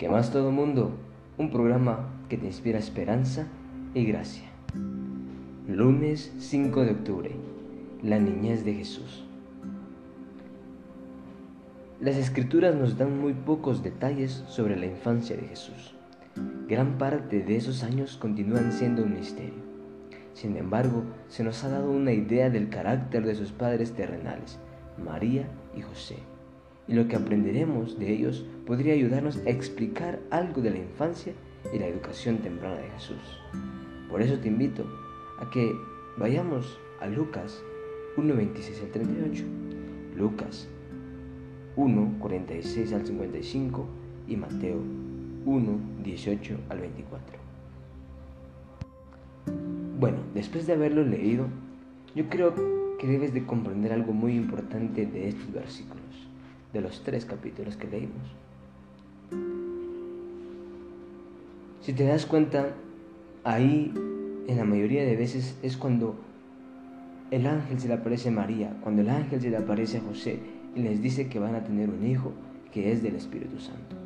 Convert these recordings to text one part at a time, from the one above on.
Que más todo mundo, un programa que te inspira esperanza y gracia. Lunes 5 de octubre, la niñez de Jesús. Las escrituras nos dan muy pocos detalles sobre la infancia de Jesús. Gran parte de esos años continúan siendo un misterio. Sin embargo, se nos ha dado una idea del carácter de sus padres terrenales, María y José. Y lo que aprenderemos de ellos podría ayudarnos a explicar algo de la infancia y la educación temprana de Jesús. Por eso te invito a que vayamos a Lucas 1.26 al 38, Lucas 1.46 al 55 y Mateo 1.18 al 24. Bueno, después de haberlo leído, yo creo que debes de comprender algo muy importante de estos versículos, de los tres capítulos que leímos. Si te das cuenta, ahí en la mayoría de veces es cuando el ángel se le aparece a María, cuando el ángel se le aparece a José y les dice que van a tener un hijo que es del Espíritu Santo.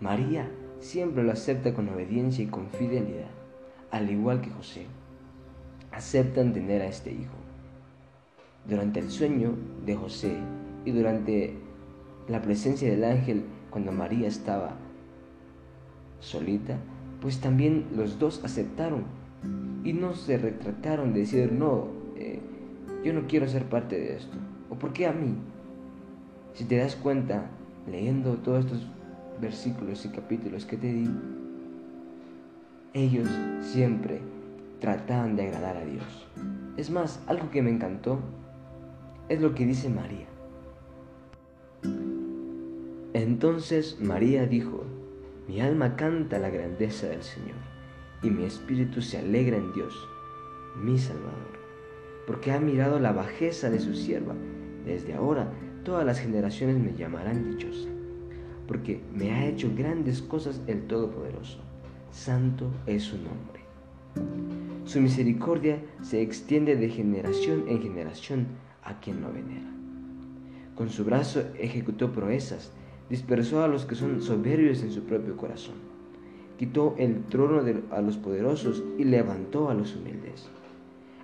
María siempre lo acepta con obediencia y con fidelidad al igual que José, aceptan tener a este hijo. Durante el sueño de José y durante la presencia del ángel cuando María estaba solita, pues también los dos aceptaron y no se retrataron de decir, no, eh, yo no quiero ser parte de esto. ¿O por qué a mí? Si te das cuenta, leyendo todos estos versículos y capítulos que te di, ellos siempre trataban de agradar a Dios. Es más, algo que me encantó es lo que dice María. Entonces María dijo, mi alma canta la grandeza del Señor, y mi espíritu se alegra en Dios, mi Salvador, porque ha mirado la bajeza de su sierva. Desde ahora todas las generaciones me llamarán dichosa, porque me ha hecho grandes cosas el Todopoderoso santo es su nombre. Su misericordia se extiende de generación en generación a quien lo venera. Con su brazo ejecutó proezas, dispersó a los que son soberbios en su propio corazón. Quitó el trono a los poderosos y levantó a los humildes.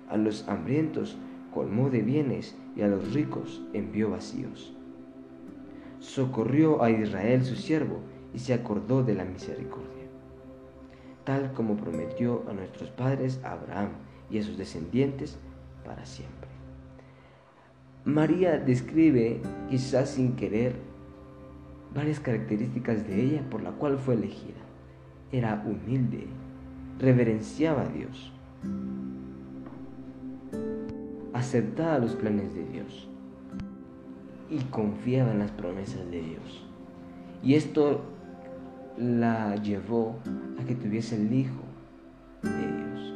A los hambrientos colmó de bienes y a los ricos envió vacíos. Socorrió a Israel su siervo y se acordó de la misericordia tal como prometió a nuestros padres Abraham y a sus descendientes para siempre. María describe, quizás sin querer, varias características de ella por la cual fue elegida. Era humilde, reverenciaba a Dios, aceptaba los planes de Dios y confiaba en las promesas de Dios. Y esto la llevó a que tuviese el Hijo de Dios.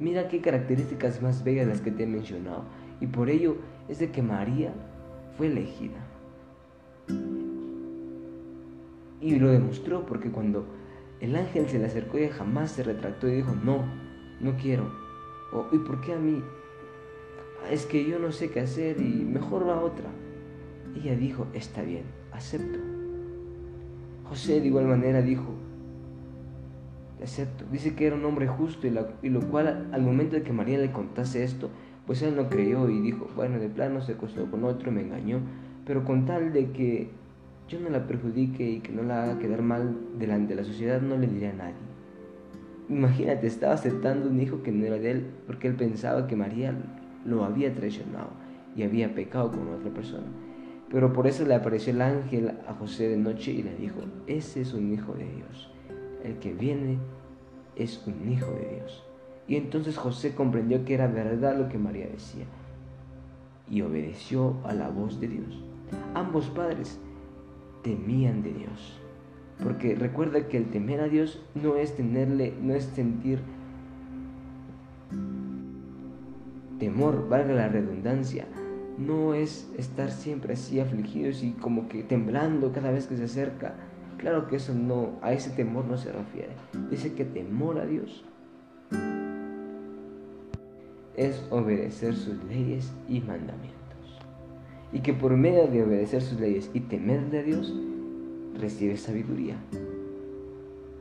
Mira qué características más bellas las que te he mencionado. Y por ello es de que María fue elegida. Y lo demostró porque cuando el ángel se le acercó ella jamás se retractó y dijo, no, no quiero. ¿Y por qué a mí? Es que yo no sé qué hacer y mejor va otra. Ella dijo, está bien, acepto. José de igual manera dijo, acepto. Dice que era un hombre justo y, lo cual al momento de que María le contase esto, pues él no creyó y dijo, bueno, de plano se acostó con otro, me engañó, pero con tal de que yo no la perjudique y que no la haga quedar mal delante de la sociedad, no le diré a nadie. Imagínate, estaba aceptando un hijo que no era de él porque él pensaba que María lo había traicionado y había pecado con otra persona. Pero por eso le apareció el ángel a José de noche y le dijo, ese es un hijo de Dios. El que viene es un hijo de Dios. Y entonces José comprendió que era verdad lo que María decía y obedeció a la voz de Dios. Ambos padres temían de Dios. Porque recuerda que el temer a Dios no es tenerle, no es sentir temor, valga la redundancia, no es estar siempre así afligidos y como que temblando cada vez que se acerca. Claro que eso no, a ese temor no se refiere. Dice que temor a Dios es obedecer sus leyes y mandamientos. Y que por medio de obedecer sus leyes y temerle a Dios, recibe sabiduría.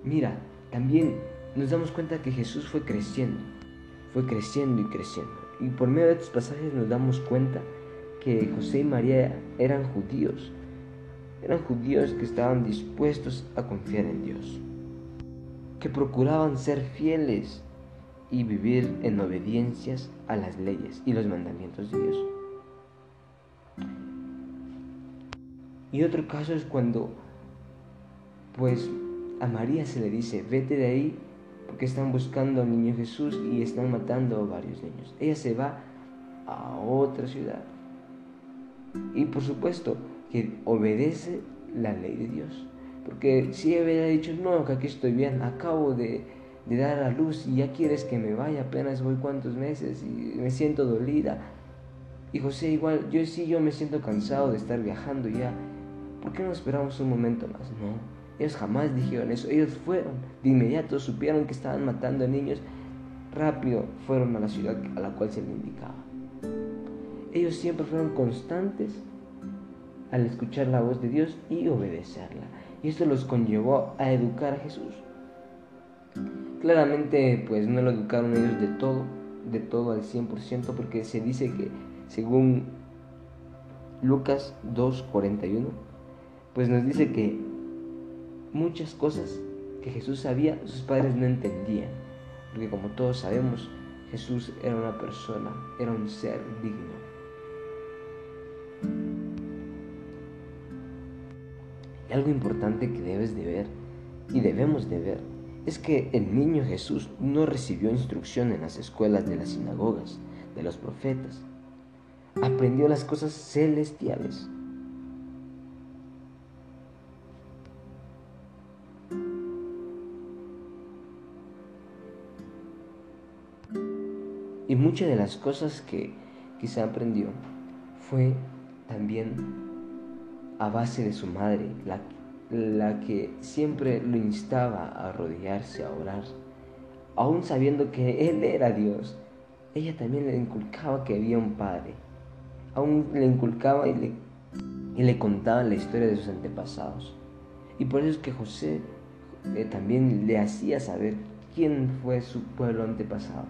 Mira, también nos damos cuenta que Jesús fue creciendo, fue creciendo y creciendo. Y por medio de estos pasajes nos damos cuenta que José y María eran judíos, eran judíos que estaban dispuestos a confiar en Dios, que procuraban ser fieles y vivir en obediencias a las leyes y los mandamientos de Dios. Y otro caso es cuando, pues, a María se le dice, vete de ahí porque están buscando al niño Jesús y están matando a varios niños. Ella se va a otra ciudad. Y por supuesto que obedece la ley de Dios. Porque si ella hubiera dicho, no, que aquí estoy bien, acabo de, de dar a luz y ya quieres que me vaya, apenas voy cuantos meses y me siento dolida. Y José igual, yo sí, yo me siento cansado de estar viajando ya. ¿Por qué no esperamos un momento más? No, ellos jamás dijeron eso. Ellos fueron, de inmediato supieron que estaban matando a niños. Rápido fueron a la ciudad a la cual se les indicaba. Ellos siempre fueron constantes al escuchar la voz de Dios y obedecerla. Y esto los conllevó a educar a Jesús. Claramente, pues no lo educaron ellos de todo, de todo al 100%, porque se dice que según Lucas 2.41, pues nos dice que muchas cosas que Jesús sabía, sus padres no entendían, porque como todos sabemos, Jesús era una persona, era un ser digno. Y algo importante que debes de ver y debemos de ver es que el niño Jesús no recibió instrucción en las escuelas de las sinagogas, de los profetas. Aprendió las cosas celestiales. Y muchas de las cosas que quizá aprendió fue también a base de su madre, la la que siempre lo instaba a arrodillarse, a orar, aún sabiendo que Él era Dios. Ella también le inculcaba que había un Padre, aún le inculcaba y le, y le contaba la historia de sus antepasados. Y por eso es que José eh, también le hacía saber quién fue su pueblo antepasado.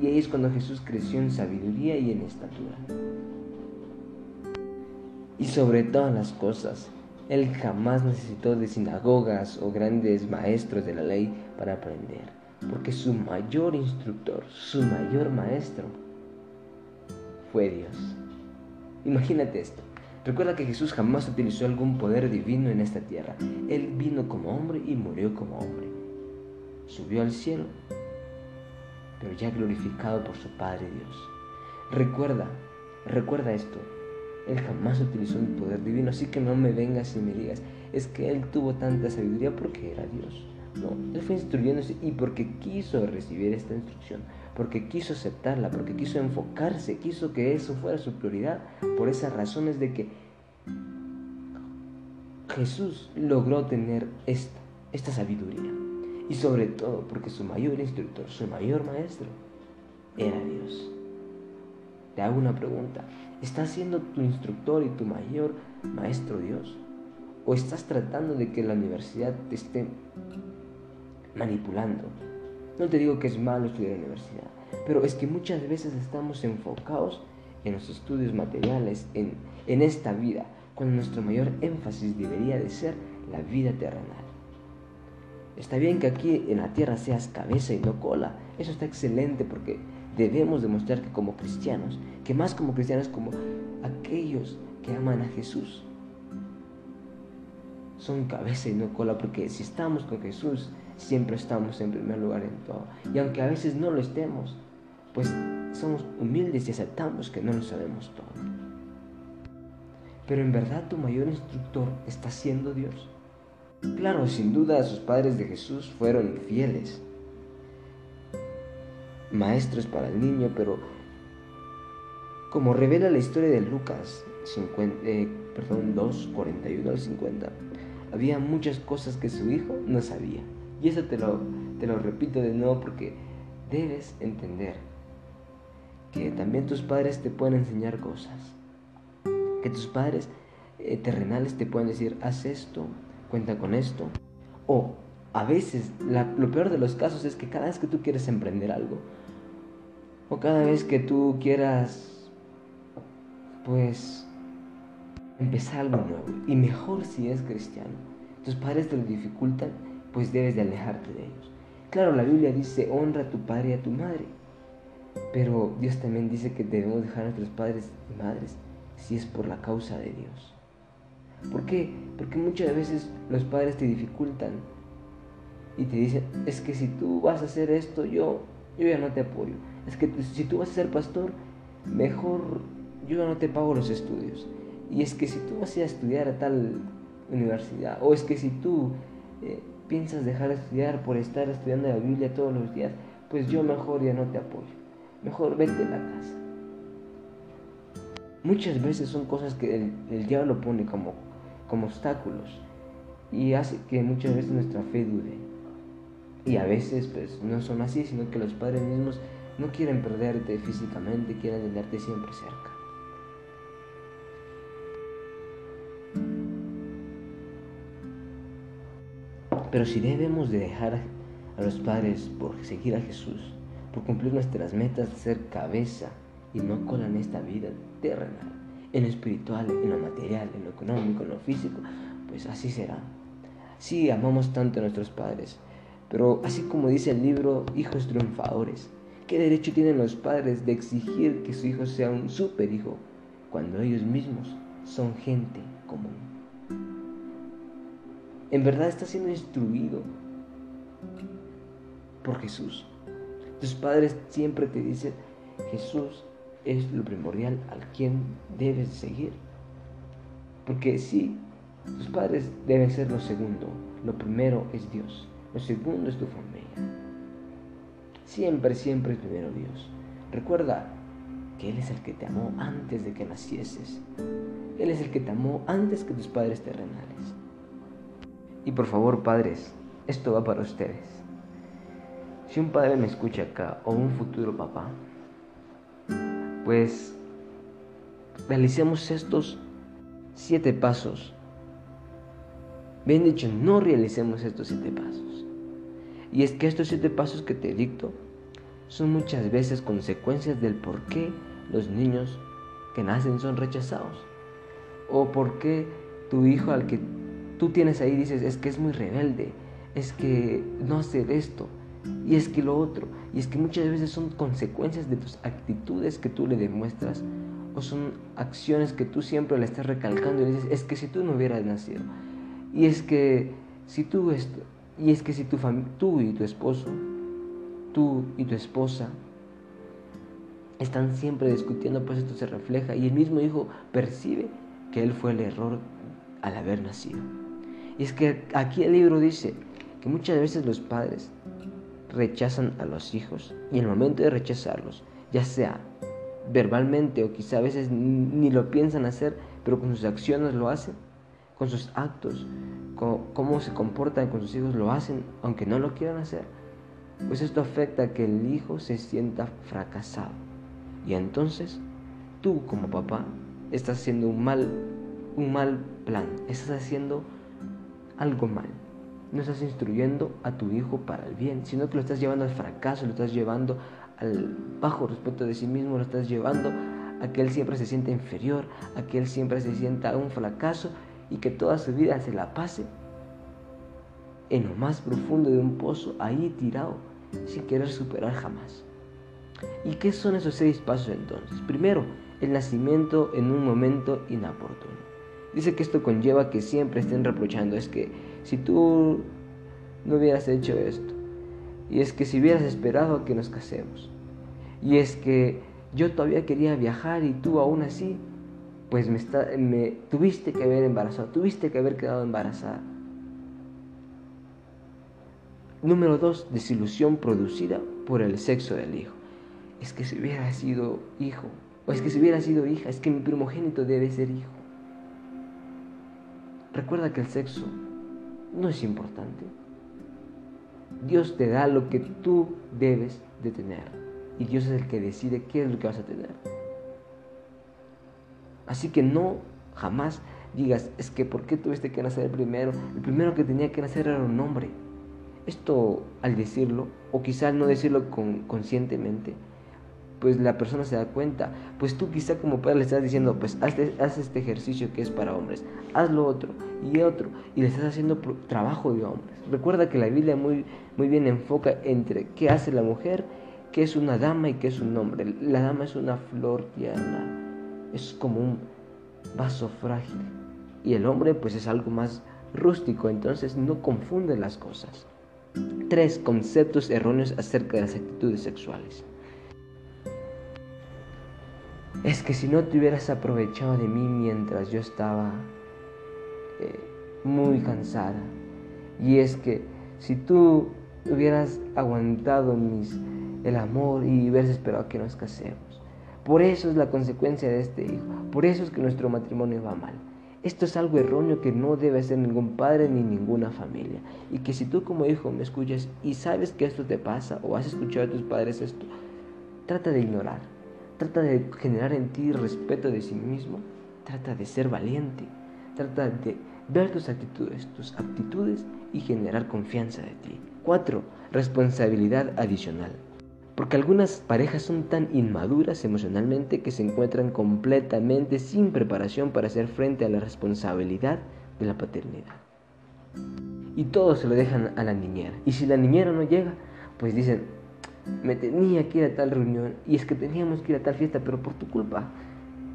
Y ahí es cuando Jesús creció en sabiduría y en estatura. Y sobre todas las cosas, él jamás necesitó de sinagogas o grandes maestros de la ley para aprender, porque su mayor instructor, su mayor maestro, fue Dios. Imagínate esto. Recuerda que Jesús jamás utilizó algún poder divino en esta tierra. Él vino como hombre y murió como hombre. Subió al cielo, pero ya glorificado por su Padre Dios. Recuerda, recuerda esto. Él jamás utilizó el poder divino, así que no me vengas y me digas, es que Él tuvo tanta sabiduría porque era Dios. No, Él fue instruyéndose y porque quiso recibir esta instrucción, porque quiso aceptarla, porque quiso enfocarse, quiso que eso fuera su prioridad, por esas razones de que Jesús logró tener esta, esta sabiduría. Y sobre todo porque su mayor instructor, su mayor maestro, era Dios. Te hago una pregunta. ¿Estás siendo tu instructor y tu mayor maestro Dios? ¿O estás tratando de que la universidad te esté manipulando? No te digo que es malo estudiar en la universidad, pero es que muchas veces estamos enfocados en los estudios materiales, en, en esta vida, cuando nuestro mayor énfasis debería de ser la vida terrenal. Está bien que aquí en la tierra seas cabeza y no cola, eso está excelente porque debemos demostrar que como cristianos, que más como cristianos como aquellos que aman a Jesús, son cabeza y no cola, porque si estamos con Jesús, siempre estamos en primer lugar en todo. Y aunque a veces no lo estemos, pues somos humildes y aceptamos que no lo sabemos todo. Pero en verdad tu mayor instructor está siendo Dios. Claro, sin duda sus padres de Jesús fueron fieles maestros para el niño, pero como revela la historia de Lucas 50, eh, perdón, 2, 41 al 50, había muchas cosas que su hijo no sabía. Y eso te lo, te lo repito de nuevo porque debes entender que también tus padres te pueden enseñar cosas. Que tus padres eh, terrenales te pueden decir, haz esto cuenta con esto. O a veces, lo peor de los casos es que cada vez que tú quieres emprender algo, o cada vez que tú quieras, pues, empezar algo nuevo, y mejor si es cristiano, tus padres te lo dificultan, pues debes de alejarte de ellos. Claro, la Biblia dice, honra a tu padre y a tu madre, pero Dios también dice que debemos dejar a nuestros padres y madres si es por la causa de Dios. ¿Por qué? Porque muchas veces los padres te dificultan y te dicen, es que si tú vas a hacer esto, yo, yo ya no te apoyo. Es que si tú vas a ser pastor, mejor yo no te pago los estudios. Y es que si tú vas a estudiar a tal universidad, o es que si tú eh, piensas dejar de estudiar por estar estudiando la Biblia todos los días, pues yo mejor ya no te apoyo. Mejor vete a la casa. Muchas veces son cosas que el, el diablo pone como, como obstáculos y hace que muchas veces nuestra fe dude. Y a veces pues no son así, sino que los padres mismos no quieren perderte físicamente, quieren tenerte siempre cerca. Pero si debemos de dejar a los padres por seguir a Jesús, por cumplir nuestras metas de ser cabeza y no cola en esta vida terrenal, en lo espiritual, en lo material, en lo económico, en lo físico, pues así será. Sí, amamos tanto a nuestros padres, pero así como dice el libro Hijos Triunfadores, ¿qué derecho tienen los padres de exigir que su hijo sea un super hijo cuando ellos mismos son gente común? en verdad estás siendo instruido por Jesús. Tus padres siempre te dicen, Jesús es lo primordial al quien debes seguir. Porque sí, tus padres deben ser lo segundo. Lo primero es Dios. Lo segundo es tu familia. Siempre, siempre primero Dios. Recuerda que Él es el que te amó antes de que nacieses. Él es el que te amó antes que tus padres terrenales. Y por favor, padres, esto va para ustedes. Si un padre me escucha acá o un futuro papá, pues realicemos estos siete pasos. Bien dicho, no realicemos estos siete pasos. Y es que estos siete pasos que te dicto son muchas veces consecuencias del por qué los niños que nacen son rechazados. O por qué tu hijo al que tú tienes ahí dices, es que es muy rebelde, es que no hace esto, y es que lo otro, y es que muchas veces son consecuencias de tus actitudes que tú le demuestras, o son acciones que tú siempre le estás recalcando y dices, es que si tú no hubieras nacido, y es que si tú esto, y es que si tu tú y tu esposo, tú y tu esposa, están siempre discutiendo, pues esto se refleja y el mismo hijo percibe que él fue el error al haber nacido. Y es que aquí el libro dice que muchas veces los padres rechazan a los hijos y en el momento de rechazarlos, ya sea verbalmente o quizá a veces ni lo piensan hacer, pero con sus acciones lo hacen, con sus actos, con cómo se comportan con sus hijos lo hacen, aunque no lo quieran hacer, pues esto afecta a que el hijo se sienta fracasado. Y entonces tú como papá estás haciendo un mal, un mal plan, estás haciendo algo mal. No estás instruyendo a tu hijo para el bien, sino que lo estás llevando al fracaso, lo estás llevando al bajo respeto de sí mismo, lo estás llevando a que él siempre se sienta inferior, a que él siempre se sienta un fracaso y que toda su vida se la pase en lo más profundo de un pozo, ahí tirado, sin querer superar jamás. ¿Y qué son esos seis pasos entonces? Primero, el nacimiento en un momento inoportuno. Dice que esto conlleva que siempre estén reprochando. Es que si tú no hubieras hecho esto. Y es que si hubieras esperado a que nos casemos. Y es que yo todavía quería viajar y tú aún así, pues me, me tuviste que haber embarazado, tuviste que haber quedado embarazada. Número dos, desilusión producida por el sexo del hijo. Es que si hubiera sido hijo, o es que si hubiera sido hija, es que mi primogénito debe ser hijo. Recuerda que el sexo no es importante. Dios te da lo que tú debes de tener. Y Dios es el que decide qué es lo que vas a tener. Así que no jamás digas, es que ¿por qué tuviste que nacer primero? El primero que tenía que nacer era un hombre. Esto al decirlo, o quizás no decirlo con, conscientemente, pues la persona se da cuenta. Pues tú quizá como padre le estás diciendo, pues haz, haz este ejercicio que es para hombres, haz lo otro y otro, y le estás haciendo trabajo de hombres. Recuerda que la Biblia muy, muy bien enfoca entre qué hace la mujer, qué es una dama y qué es un hombre. La dama es una flor tierna, es como un vaso frágil. Y el hombre pues es algo más rústico, entonces no confunde las cosas. Tres conceptos erróneos acerca de las actitudes sexuales. Es que si no te hubieras aprovechado de mí mientras yo estaba eh, muy cansada. Y es que si tú hubieras aguantado mis, el amor y hubieras esperado que nos casemos. Por eso es la consecuencia de este hijo. Por eso es que nuestro matrimonio va mal. Esto es algo erróneo que no debe hacer ningún padre ni ninguna familia. Y que si tú como hijo me escuchas y sabes que esto te pasa o has escuchado a tus padres esto, trata de ignorar. Trata de generar en ti respeto de sí mismo. Trata de ser valiente. Trata de ver tus actitudes, tus aptitudes y generar confianza de ti. 4. Responsabilidad adicional. Porque algunas parejas son tan inmaduras emocionalmente que se encuentran completamente sin preparación para hacer frente a la responsabilidad de la paternidad. Y todo se lo dejan a la niñera. Y si la niñera no llega, pues dicen, me tenía que ir a tal reunión y es que teníamos que ir a tal fiesta, pero por tu culpa.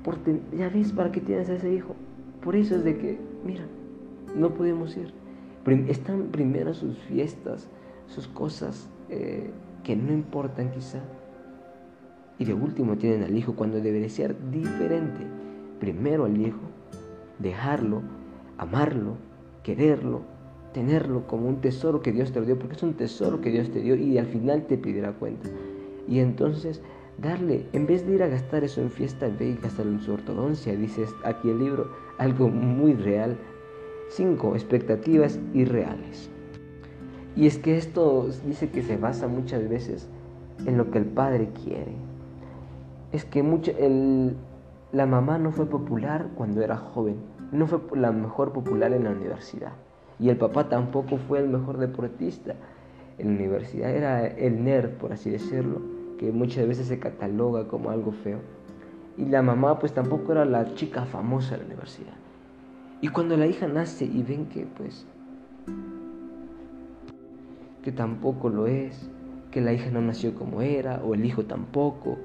Por ya ves para qué tienes a ese hijo. Por eso es de que, mira, no podemos ir. Están primero sus fiestas, sus cosas. Eh, que no importan quizá. Y de último tienen al hijo cuando debería ser diferente. Primero al hijo, dejarlo, amarlo, quererlo, tenerlo como un tesoro que Dios te dio, porque es un tesoro que Dios te dio y al final te pedirá cuenta. Y entonces darle, en vez de ir a gastar eso en fiesta, ve y gastarlo en su ortodoncia, dice aquí el libro, algo muy real. Cinco expectativas irreales. Y es que esto dice que se basa muchas veces en lo que el padre quiere. Es que mucho, el, la mamá no fue popular cuando era joven, no fue la mejor popular en la universidad. Y el papá tampoco fue el mejor deportista en la universidad. Era el nerd, por así decirlo, que muchas veces se cataloga como algo feo. Y la mamá pues tampoco era la chica famosa de la universidad. Y cuando la hija nace y ven que pues que tampoco lo es, que la hija no nació como era, o el hijo tampoco,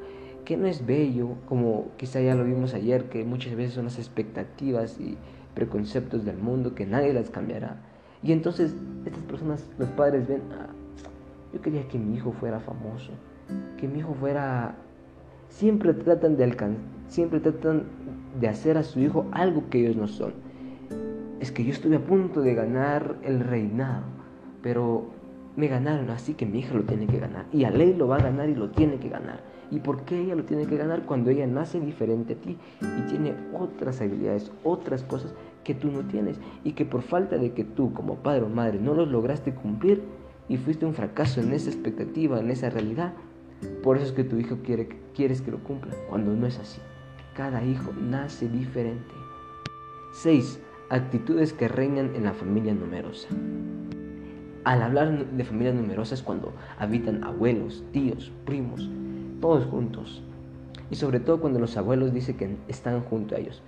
que no es bello, como quizá ya lo vimos ayer, que muchas veces son las expectativas y preconceptos del mundo que nadie las cambiará. Y entonces estas personas, los padres ven, ah, yo quería que mi hijo fuera famoso, que mi hijo fuera... Siempre tratan de alcanzar, siempre tratan de hacer a su hijo algo que ellos no son. Es que yo estuve a punto de ganar el reinado, pero me ganaron, así que mi hija lo tiene que ganar. Y a ley lo va a ganar y lo tiene que ganar. ¿Y por qué ella lo tiene que ganar? Cuando ella nace diferente a ti y tiene otras habilidades, otras cosas que tú no tienes. Y que por falta de que tú como padre o madre no los lograste cumplir y fuiste un fracaso en esa expectativa, en esa realidad, por eso es que tu hijo quiere, quieres que lo cumpla, cuando no es así. Cada hijo nace diferente. 6. Actitudes que reinan en la familia numerosa. Al hablar de familias numerosas cuando habitan abuelos, tíos, primos, todos juntos. Y sobre todo cuando los abuelos dicen que están junto a ellos.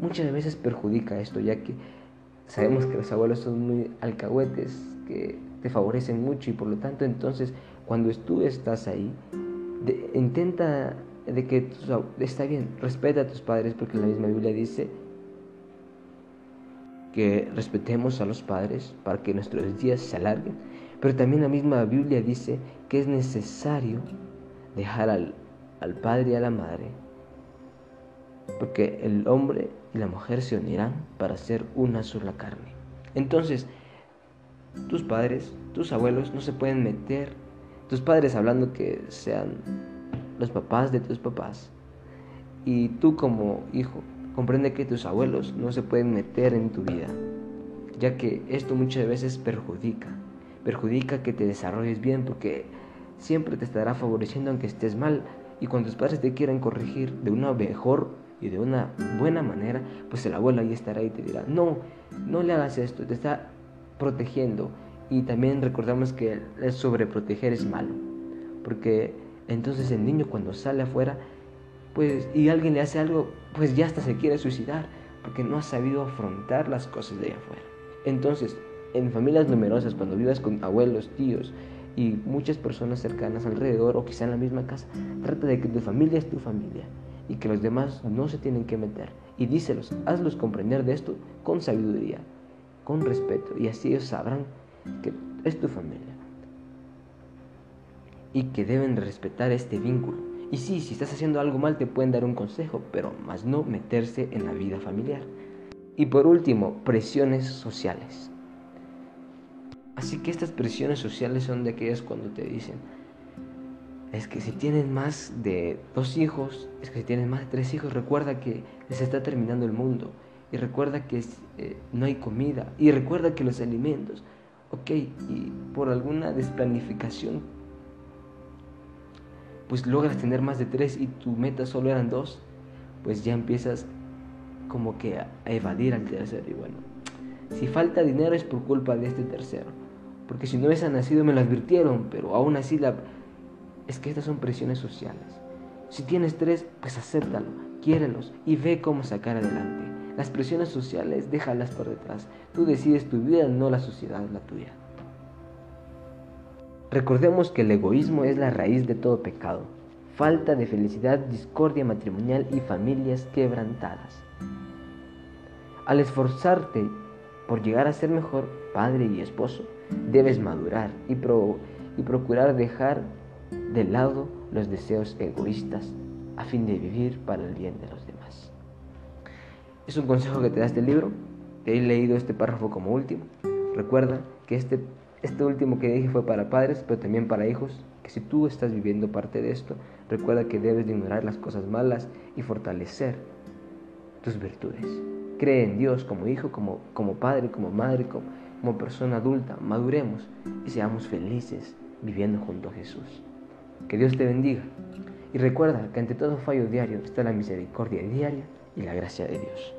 Muchas veces perjudica esto, ya que sabemos que los abuelos son muy alcahuetes, que te favorecen mucho y por lo tanto entonces cuando tú estás ahí, intenta de que está bien, respeta a tus padres porque la misma Biblia dice que respetemos a los padres para que nuestros días se alarguen, pero también la misma Biblia dice que es necesario dejar al, al padre y a la madre, porque el hombre y la mujer se unirán para ser una sola carne. Entonces, tus padres, tus abuelos no se pueden meter, tus padres hablando que sean los papás de tus papás, y tú como hijo Comprende que tus abuelos no se pueden meter en tu vida, ya que esto muchas veces perjudica. Perjudica que te desarrolles bien porque siempre te estará favoreciendo aunque estés mal. Y cuando tus padres te quieran corregir de una mejor y de una buena manera, pues el abuelo ahí estará y te dirá, no, no le hagas esto, te está protegiendo. Y también recordamos que el sobreproteger es malo, porque entonces el niño cuando sale afuera, pues y alguien le hace algo, pues ya hasta se quiere suicidar, porque no ha sabido afrontar las cosas de allá afuera. Entonces, en familias numerosas, cuando vivas con abuelos, tíos y muchas personas cercanas alrededor o quizá en la misma casa, trata de que tu familia es tu familia y que los demás no se tienen que meter. Y díselos, hazlos comprender de esto con sabiduría, con respeto, y así ellos sabrán que es tu familia y que deben respetar este vínculo. Y sí, si estás haciendo algo mal te pueden dar un consejo, pero más no meterse en la vida familiar. Y por último, presiones sociales. Así que estas presiones sociales son de aquellas cuando te dicen, es que si tienes más de dos hijos, es que si tienes más de tres hijos, recuerda que se está terminando el mundo. Y recuerda que eh, no hay comida. Y recuerda que los alimentos. Ok, y por alguna desplanificación, pues logras tener más de tres y tu meta solo eran dos, pues ya empiezas como que a evadir al tercero. Y bueno, si falta dinero es por culpa de este tercero porque si no hubiese nacido me lo advirtieron, pero aún así la... es que estas son presiones sociales. Si tienes tres, pues acéptalo, quiérelos y ve cómo sacar adelante. Las presiones sociales déjalas por detrás. Tú decides tu vida, no la sociedad la tuya. Recordemos que el egoísmo es la raíz de todo pecado. Falta de felicidad, discordia matrimonial y familias quebrantadas. Al esforzarte por llegar a ser mejor padre y esposo, debes madurar y, y procurar dejar de lado los deseos egoístas a fin de vivir para el bien de los demás. Es un consejo que te da este libro. Te he leído este párrafo como último. Recuerda que este, este último que dije fue para padres, pero también para hijos. Que si tú estás viviendo parte de esto, recuerda que debes de ignorar las cosas malas y fortalecer tus virtudes. Cree en Dios como hijo, como, como padre, como madre, como, como persona adulta. Maduremos y seamos felices viviendo junto a Jesús. Que Dios te bendiga. Y recuerda que ante todo fallo diario está la misericordia diaria y la gracia de Dios.